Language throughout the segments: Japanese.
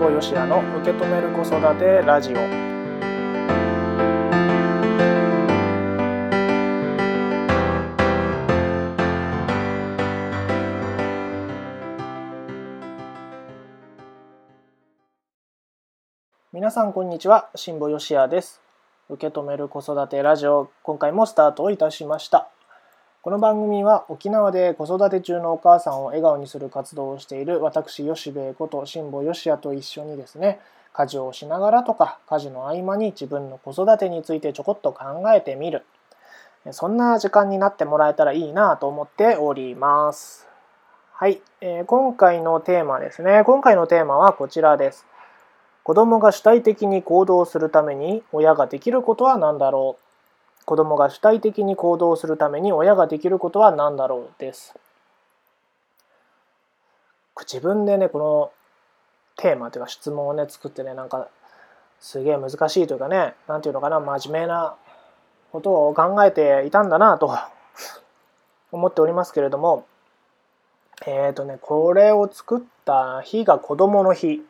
保よしやの受け止める子育てラジオ。皆さんこんにちは辛坊よしやです。受け止める子育てラジオ今回もスタートいたしました。この番組は沖縄で子育て中のお母さんを笑顔にする活動をしている私吉兵衛こと辛坊吉也と一緒にですね家事をしながらとか家事の合間に自分の子育てについてちょこっと考えてみる。そんな時間になってもらえたらいいなと思っております。はい、えー、今回のテーマですね。今回のテーマはこちらです。子供が主体的に行動するために親ができることは何だろう。子供が主体的に行動するために親ができることは何だろう？です。自分でねこのテーマというか質問をね作ってねなんかすげえ難しいというかね何て言うのかな真面目なことを考えていたんだなと 思っておりますけれどもえっ、ー、とねこれを作った日が子供の日、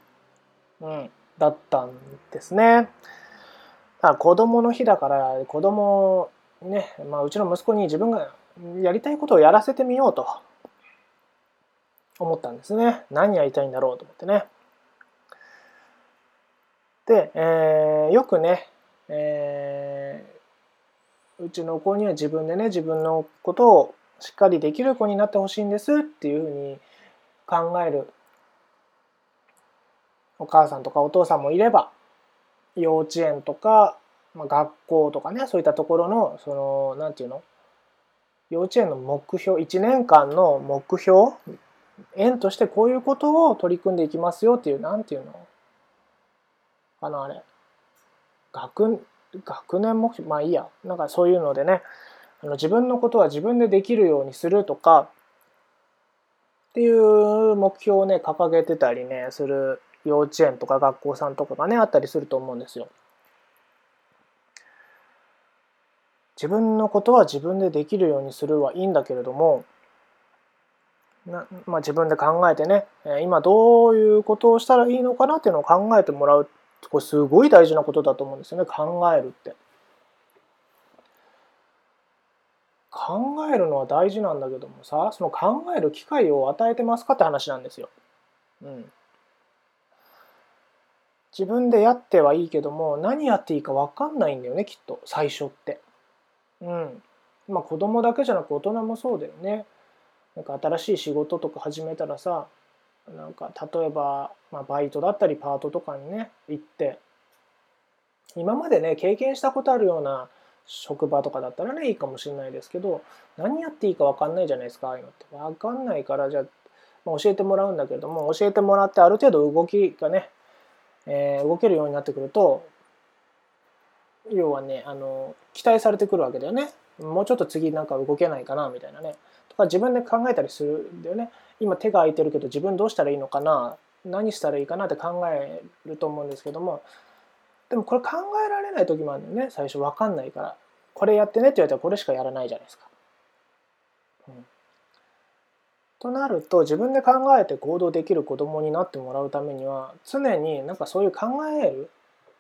うん、だったんですね。あ子供の日だから子供にね、まあ、うちの息子に自分がやりたいことをやらせてみようと思ったんですね。何やりたいんだろうと思ってね。で、えー、よくね、えー、うちの子には自分でね自分のことをしっかりできる子になってほしいんですっていうふうに考えるお母さんとかお父さんもいれば幼稚園とか、まあ、学校とかねそういったところのその何て言うの？幼稚園の目標1年間の目標園としてこういうことを取り組んでいきますよっていう何て言うの？あのあれ。学学年目標？まあいいや。なんかそういうのでねあの自分のことは自分でできるようにするとかっていう目標をね掲げてたりねする幼稚園とか学校さんとかがねあったりすると思うんですよ。自分のことは自分でできるようにするはいいんだけれどもな、まあ、自分で考えてね今どういうことをしたらいいのかなっていうのを考えてもらうこれすごい大事なことだと思うんですよね考えるって。考えるのは大事なんだけどもさその考える機会を与えてますかって話なんですよ。うん、自分でやってはいいけども何やっていいか分かんないんだよねきっと最初って。うん。まあ子供だけじゃなく大人もそうだよね。なんか新しい仕事とか始めたらさなんか例えば、まあ、バイトだったりパートとかにね行って今までね経験したことあるような職場とかだったらねいいかもしれないですけど何やっていいか分かんないじゃないですかああいうのって分かんないからじゃあ、まあ、教えてもらうんだけども教えてもらってある程度動きがねえー、動けるようになってくると要はねあの期待されてくるわけだよね。もうちょっと次なんか動けないかなみたいなね。とか自分で考えたりするんだよね。今手が空いてるけど自分どうしたらいいのかな何したらいいかなって考えると思うんですけども。でもこれ考えられない時もあるんだよね最初。分かんないから。これやってねって言われたらこれしかやらないじゃないですか。うんとなると自分で考えて行動できる子供になってもらうためには常になんかそういう考える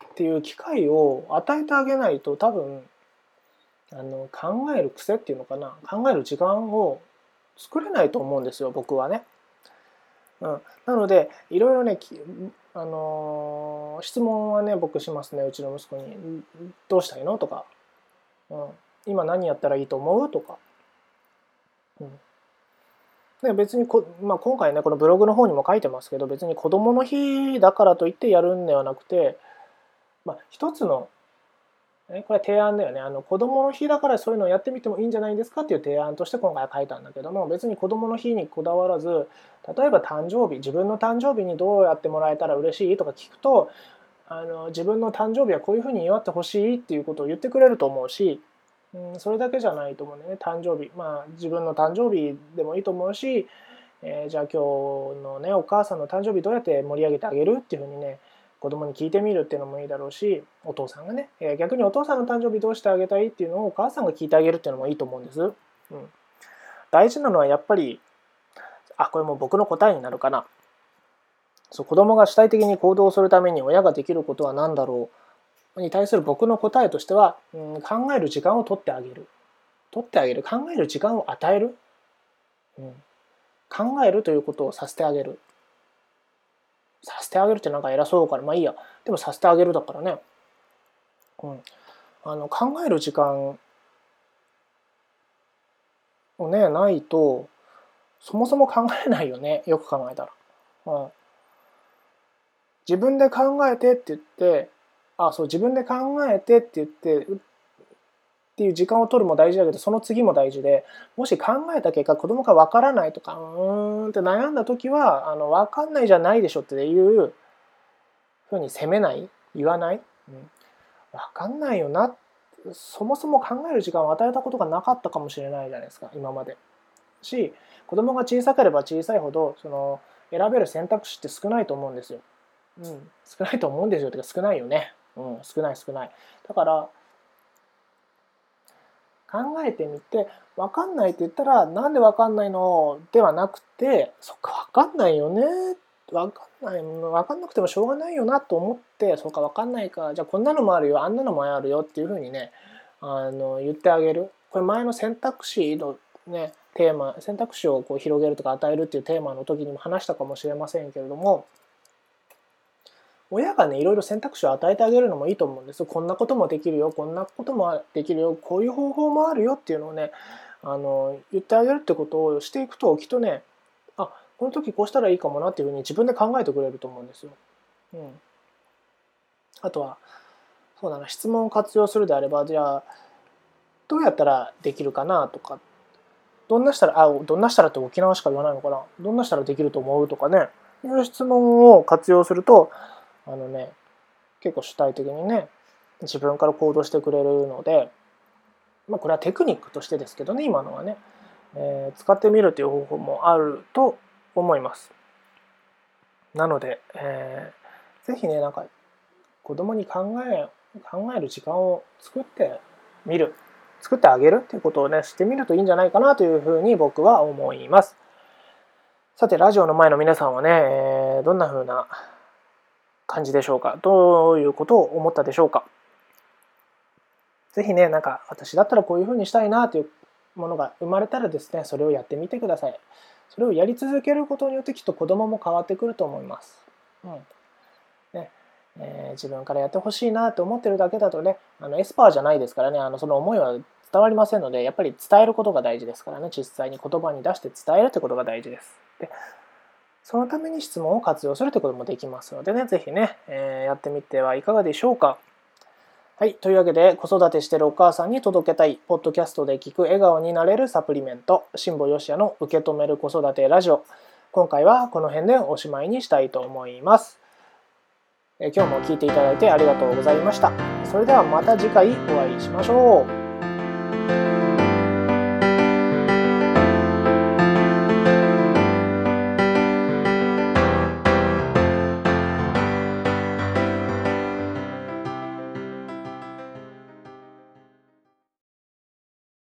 っていう機会を与えてあげないと多分あの考える癖っていうのかな？考える時間を作れないと思うんですよ僕はね。うん、なのでいろいろねあのー、質問はね僕しますねうちの息子に「どうしたいの?」とか、うん「今何やったらいいと思う?」とか。うんで別にこ、まあ、今回ねこのブログの方にも書いてますけど別に子どもの日だからといってやるんではなくて、まあ、一つのこれ提案だよね。あの子どもの日だからそういうのをやってみてもいいんじゃないですかっていう提案として今回は書いたんだけども別に子どもの日にこだわらず例えば誕生日自分の誕生日にどうやってもらえたら嬉しいとか聞くとあの自分の誕生日はこういうふうに祝ってほしいっていうことを言ってくれると思うしうん、それだけじゃないと思うね。誕生日。まあ自分の誕生日でもいいと思うし、えー、じゃあ今日のねお母さんの誕生日どうやって盛り上げてあげるっていうふうにね子供に聞いてみるっていうのもいいだろうしお父さんがね、えー、逆にお父さんの誕生日どうしてあげたいっていうのをお母さんが聞いてあげるっていうのもいいと思うんです。うん、大事なのはやっぱりあこれも僕の答えになるかな。そう子供が主体的に行動するために親ができることは何だろう。に対する僕の答えとしては、うん、考える時間を取ってあげる。取ってあげる。考える時間を与える、うん、考えるということをさせてあげる。させてあげるってなんか偉そうからまあいいや。でもさせてあげるだからね、うん、あの考える時間をねないとそもそも考えないよね。よく考えたら。うん、自分で考えてって言ってあそう自分で考えてって言ってっていう時間を取るも大事だけどその次も大事でもし考えた結果子供が分からないとかうーんって悩んだ時はあの分かんないじゃないでしょっていうふうに責めない言わない、うん、分かんないよなそもそも考える時間を与えたことがなかったかもしれないじゃないですか今まで。し子供が小さければ小さいほどその選べる選択肢って少ないと思うんですよ。うん、少ないと思うんですよってか少ないよね。うん、少ない少ない。だから考えてみて分かんないって言ったらなんで分かんないの？ではなくてそっか分かんないよね。分かんない分かんなくてもしょうがないよなと思ってそっか分かんないか。じゃあこんなのもあるよ。あんなのもあるよっていうふうにねあの言ってあげる。これ前の選択肢のねテーマ選択肢をこう広げるとか与えるっていうテーマの時にも話したかもしれませんけれども親がねいろいろ選択肢を与えてあげるのもいいと思うんですこんなこともできるよこんなこともできるよこういう方法もあるよっていうのをねあの言ってあげるってことをしていくときっとねあこの時こうしたらいいかもなっていうふうに自分で考えてくれると思うんですよ。うん、あとはそうだな質問を活用するであればじゃあどうやったらできるかなとかどんなしたらあどんなしたらって沖縄しか言わないのかなどんなしたらできると思うとかねいう質問を活用するとあのね結構主体的にね自分から行動してくれるので、まあ、これはテクニックとしてですけどね今のはね、えー、使ってみるという方法もあると思います。なので、えー、ぜひねなんか子供に考え考える時間を作ってみる作ってあげるっていうことをねしてみるといいんじゃないかなというふうに僕は思います。さてラジオの前の皆さんはね、えー、どんな風な感じでしょうか？どういうことを思ったでしょうか？ぜひね、なんか私だったらこういうふうにしたいなというものが生まれたらですね、それをやってみてください。それをやり続けることによってきっと子供も変わってくると思います。うんねえー、自分からやってほしいなと思ってるだけだとね、あのエスパーじゃないですからね、あのその思いは伝わりませんので、やっぱり伝えることが大事ですからね、実際に言葉に出して伝えるってことが大事です。でそのために質問を活用するということもできますのでね、ぜひね、えー、やってみてはいかがでしょうか。はい。というわけで、子育てしてるお母さんに届けたい、ポッドキャストで聞く笑顔になれるサプリメント、辛坊よしやの受け止める子育てラジオ。今回はこの辺でおしまいにしたいと思います。え今日も聴いていただいてありがとうございました。それではまた次回お会いしましょう。